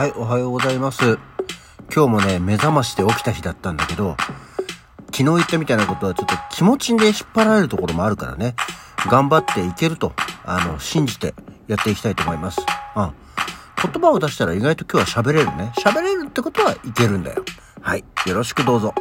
はい、おはようございます。今日もね、目覚ましで起きた日だったんだけど、昨日言ったみたいなことはちょっと気持ちで引っ張られるところもあるからね、頑張っていけると、あの、信じてやっていきたいと思います。うん。言葉を出したら意外と今日は喋れるね。喋れるってことはいけるんだよ。はい。よろしくどうぞ。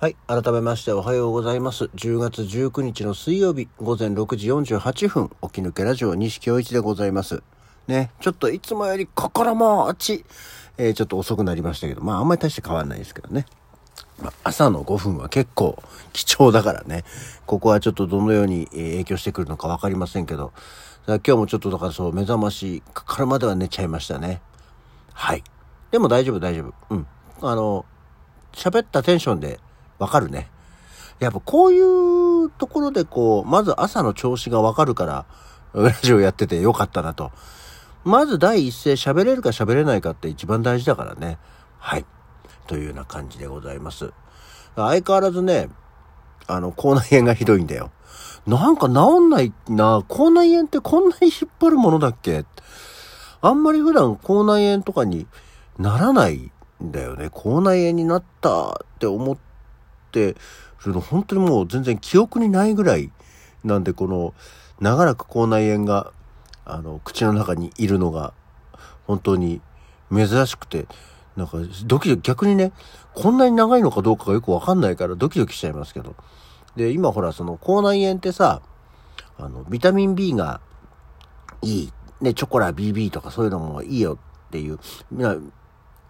はい。改めましておはようございます。10月19日の水曜日午前6時48分、起き抜けラジオ西京一でございます。ね。ちょっといつもより心もち、えー、ちょっと遅くなりましたけど、まああんまり大して変わんないですけどね。まあ、朝の5分は結構貴重だからね。ここはちょっとどのように影響してくるのかわかりませんけど、今日もちょっとだからそう目覚ましかかるまでは寝ちゃいましたね。はい。でも大丈夫大丈夫。うん。あの、喋ったテンションでわかるね。やっぱこういうところでこう、まず朝の調子がわかるから、ラジオやっててよかったなと。まず第一声喋れるか喋れないかって一番大事だからね。はい。というような感じでございます。相変わらずね、あの、口内炎がひどいんだよ。なんか治んないな。口内炎ってこんなに引っ張るものだっけ？あんまり普段口内炎とかにならないんだよね。口内炎になったって思ってってるの本当にもう全然記憶にないぐらいなんでこの長らく口内炎があの口の中にいるのが本当に珍しくてなんかドキドキ逆にねこんなに長いのかどうかがよくわかんないからドキドキしちゃいますけど。で今ほらその口内炎ってさあのビタミン B がいい。ねチョコラ BB とかそういうのもいいよっていう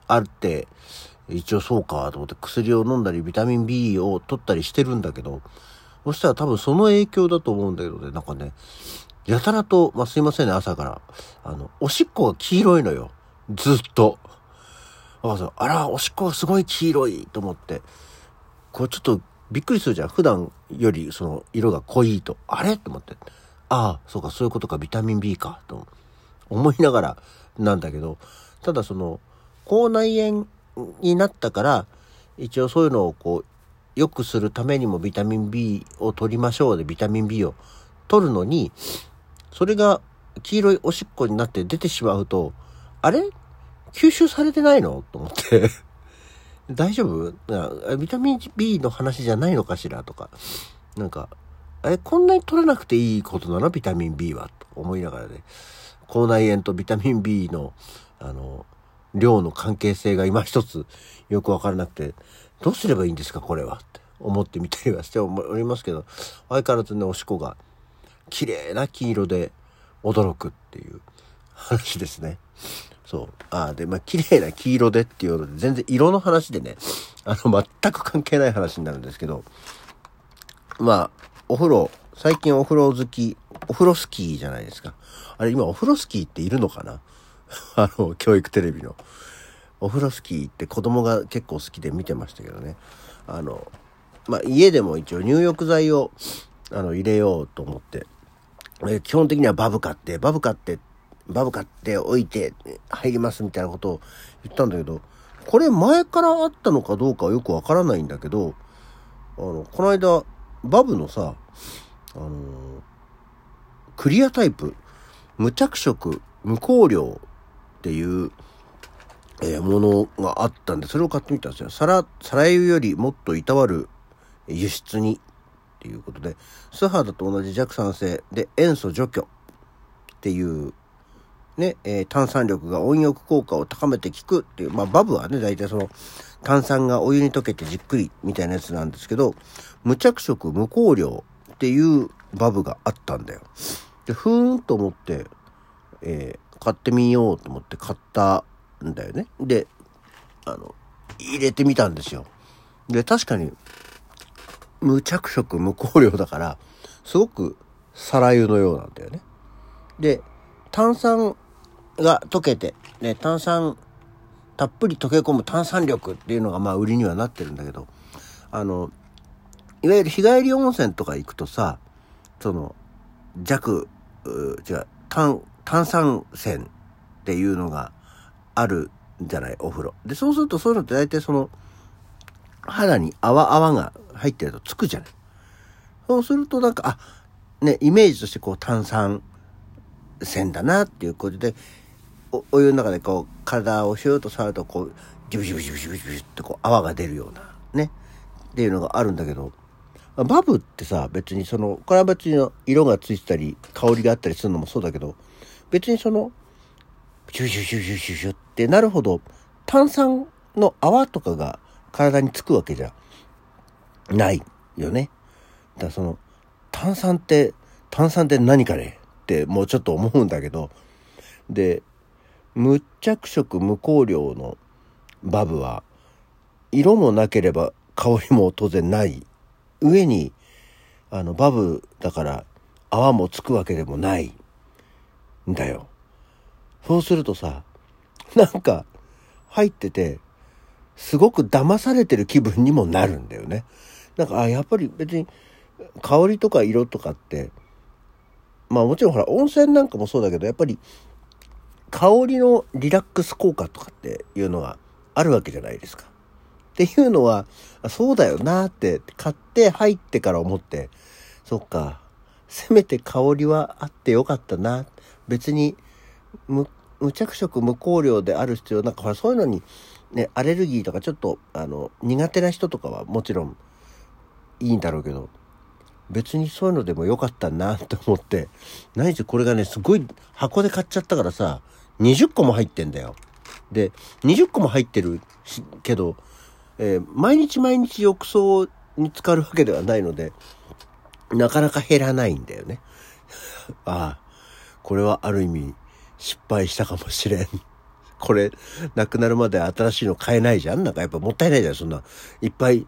あるって一応そうかと思って薬を飲んだりビタミン B を取ったりしてるんだけど、そしたら多分その影響だと思うんだけどね、なんかね、やたらと、まあ、すいませんね、朝から。あの、おしっこが黄色いのよ。ずっと。あら、おしっこがすごい黄色いと思って。こうちょっとびっくりするじゃん。普段よりその色が濃いと。あれと思って。ああ、そうか、そういうことか、ビタミン B か、と思いながらなんだけど、ただその、口内炎になったから一応そういうのをこう良くするためにもビタミン B を取りましょうでビタミン B を取るのにそれが黄色いおしっこになって出てしまうとあれ？吸収されてないの？と思って。大丈夫？ビタミン B の話じゃないのかしらとか。なんかえこんなに取らなくていいことなの？ビタミン B は。と思いながらね。口内炎とビタミン B のあの量の関係性が今一つよくわからなくて、どうすればいいんですか、これはって思ってみたりはしておりますけど、相変わらずね、おしこが綺麗な黄色で驚くっていう話ですね。そう。ああ、で、まあ、綺麗な黄色でっていうので、全然色の話でね、あの、全く関係ない話になるんですけど、まあ、お風呂、最近お風呂好き、お風呂スキーじゃないですか。あれ、今お風呂スキーっているのかな？あの、教育テレビの。お風呂スキーって子供が結構好きで見てましたけどね。あの、まあ、家でも一応入浴剤を、あの、入れようと思って、え基本的にはバブ買って、バブ買って、バブ買っておいて入りますみたいなことを言ったんだけど、これ前からあったのかどうかはよくわからないんだけど、あの、この間、バブのさ、あのクリアタイプ、無着色、無香料っていう、えー、ものがあったんで、それを買ってみたんですよ。サラ、サラ油よりもっといたわる輸出にっていうことで、素肌と同じ弱酸性で塩素除去っていうね、えー、炭酸力が温浴効果を高めて効くっていう、まあバブはね、大体その炭酸がお湯に溶けてじっくりみたいなやつなんですけど、無着色無香料っていうバブがあったんだよ。で、ふーんと思って、え、買ってみようと思って買ったんだよね。で、あの、入れてみたんですよ。で、確かに、無着色無香料だから、すごく皿油のようなんだよね。で、炭酸が溶けて、ね、炭酸、たっぷり溶け込む炭酸力っていうのがまあ売りにはなってるんだけど、あの、いわゆる日帰り温泉とか行くとさ、その、弱、違う、炭、炭酸泉っていうのがあるんじゃない？お風呂。で、そうするとそういうのって大体その、肌に泡泡が入ってるとつくじゃない。そうするとなんか、あ、ね、イメージとしてこう炭酸線だなっていうことで、おお湯の中でこう、体をシューッと触ると、こう、ジュビジュビジュビジュビジュビってこう、泡が出るような、ね。っていうのがあるんだけど、バブってさ、別にその、これは別に色がついてたり、香りがあったりするのもそうだけど、別にその、シュシュシュシュシュシュってなるほど、炭酸の泡とかが体につくわけじゃないよね。だからその、炭酸って、炭酸って何かねってもうちょっと思うんだけど、で、無着色無香料のバブは、色もなければ香りも当然ない上にあのバブだから泡もつくわけでもないんだよそうするとさなんか入っててすごく騙されてる気分にもなるんだよねなんかあやっぱり別に香りとか色とかってまあもちろんほら温泉なんかもそうだけどやっぱり香りのリラックス効果とかっていうのがあるわけじゃないですか。っていうのは、そうだよなって買って入ってから思って、そっか、せめて香りはあってよかったな。別に無、着色無香料である必要、なんかほらそういうのに、ね、アレルギーとかちょっと、あの、苦手な人とかはもちろんいいんだろうけど、別にそういうのでもよかったなと思って、何せこれがね、すごい箱で買っちゃったからさ、20個も入ってんだよ。で、20個も入ってるけど、えー、毎日毎日浴槽に浸かるわけではないので、なかなか減らないんだよね。ああ、これはある意味失敗したかもしれん。これ、なくなるまで新しいの買えないじゃんなんかやっぱもったいないじゃん、そんな。いっぱい、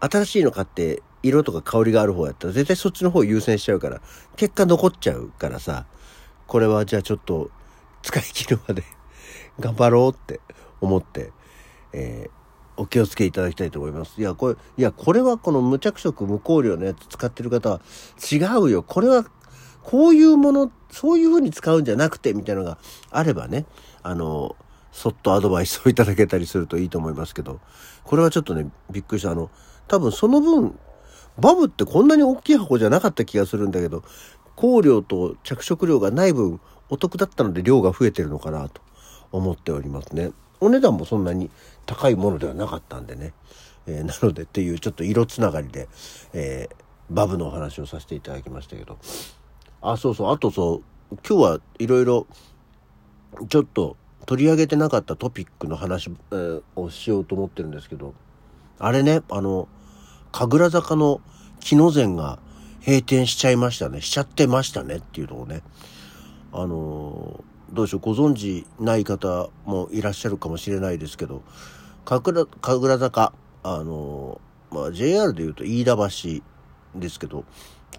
新しいの買って、色とか香りがある方やったら絶対そっちの方優先しちゃうから、結果残っちゃうからさ、これはじゃあちょっと使い切るまで 頑張ろうって思って、えー、お気をつけいただきたいと思います。いや、これ、いや、これはこの無着色無香料のやつ使ってる方は違うよ。これは、こういうもの、そういう風に使うんじゃなくて、みたいなのがあればね、あの、そっとアドバイスをいただけたりするといいと思いますけど、これはちょっとね、びっくりした。あの、多分その分、バブってこんなに大きい箱じゃなかった気がするんだけど、香料と着色料がない分お得だったので量が増えてるのかなと思っておりますね。お値段もそんなに高いものではなかったんでね。えー、なのでっていうちょっと色つながりで、えー、バブのお話をさせていただきましたけど。あ、そうそう。あとそう、今日はいろいろちょっと取り上げてなかったトピックの話、えー、をしようと思ってるんですけど、あれね、あの、神楽坂の木の膳が閉店しちゃいましたね。しちゃってましたねっていうのをね。あのどうでしょうご存知ない方もいらっしゃるかもしれないですけど神楽神楽坂あの、まあ、JR でいうと飯田橋ですけど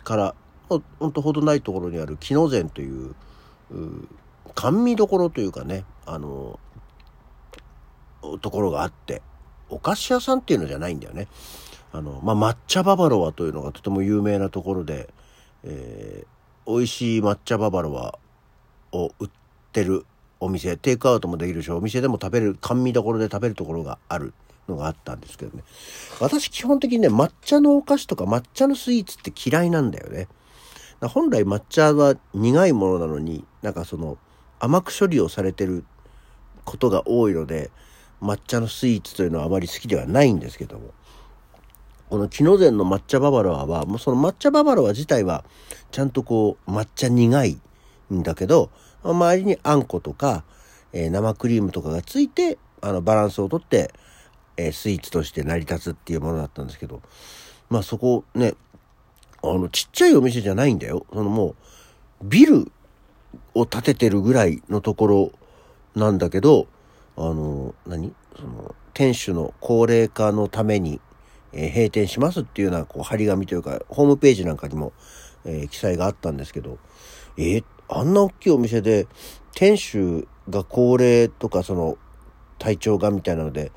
からほんとほどないところにある木の膳という甘味どころというかねあのところがあってお菓子屋さんっていうのじゃないんだよね。あの、まあ、抹茶ババロアというのがとても有名なところで、えー、美味しい抹茶ババロアを売ってるお店、テイクアウトもできるし、お店でも食べる、甘味どころで食べるところがあるのがあったんですけどね。私基本的にね、抹茶のお菓子とか抹茶のスイーツって嫌いなんだよね。本来抹茶は苦いものなのに、なんかその甘く処理をされてることが多いので、抹茶のスイーツというのはあまり好きではないんですけども。この木の膳の抹茶ババロアは、もうその抹茶ババロア自体は、ちゃんとこう、抹茶苦いんだけど、周りにあんことか、えー、生クリームとかがついて、あの、バランスをとって、えー、スイーツとして成り立つっていうものだったんですけど、まあそこね、あの、ちっちゃいお店じゃないんだよ。そのもう、ビルを建ててるぐらいのところなんだけど、あの、何？その、店主の高齢化のために、えー、閉店しますっていうような、こう、張り紙というか、ホームページなんかにも、えー、記載があったんですけど、えー、あんな大きいお店で、店主が高齢とか、その、体調がみたいなので、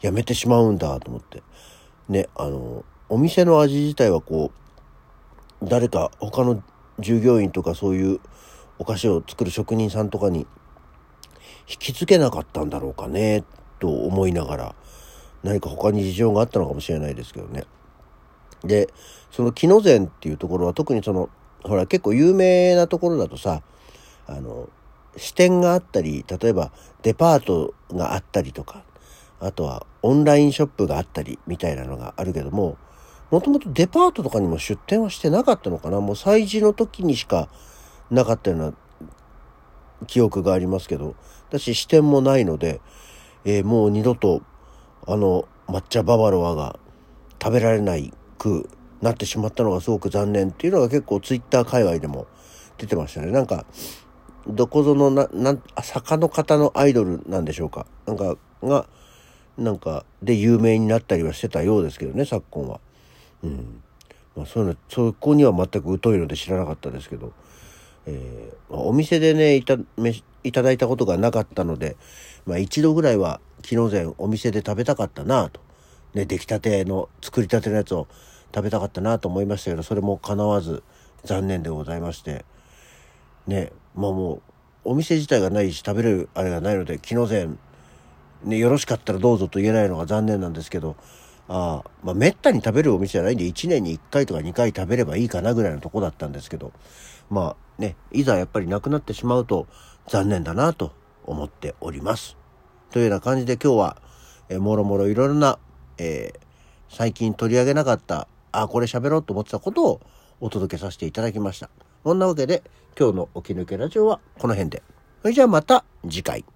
やめてしまうんだと思って。ね、あの、お店の味自体はこう、誰か他の従業員とかそういうお菓子を作る職人さんとかに引き継げなかったんだろうかね、と思いながら、何か他に事情があったのかもしれないですけどね。で、その木の膳っていうところは特にそのほら、結構有名なところだとさ、あの、支店があったり、例えばデパートがあったりとか、あとはオンラインショップがあったりみたいなのがあるけども、もともとデパートとかにも出店はしてなかったのかな？もう催事の時にしかなかったような記憶がありますけど、私支店もないので、えー、もう二度とあの抹茶ババロアが食べられないくなってしまったのがすごく残念っていうのが結構ツイッター界隈でも出てましたね。なんか、どこぞのな、なん、坂の方のアイドルなんでしょうか？なんか、が、なんか、で有名になったりはしてたようですけどね、昨今は。うん。まあそういうの、そこには全く疎いので知らなかったですけど、えー、お店でね、いた、いただいたことがなかったので、まあ一度ぐらいは昨日前お店で食べたかったなと。ね、出来たての、作りたてのやつを食べたかったなと思いましたけど、それも叶わず残念でございまして、ね、まあもう、お店自体がないし食べれるあれがないので、昨日前、ね、よろしかったらどうぞと言えないのが残念なんですけど、あまあ、めったに食べるお店じゃないんで、1年に1回とか2回食べればいいかなぐらいのとこだったんですけど、まあね、いざやっぱりなくなってしまうと残念だなと思っております。というような感じで今日は、えもろもろいろいろな、えー、最近取り上げなかった、あ、これ喋ろうと思ってたことをお届けさせていただきました。そんなわけで、今日の起き抜けラジオはこの辺で。それじゃあまた次回。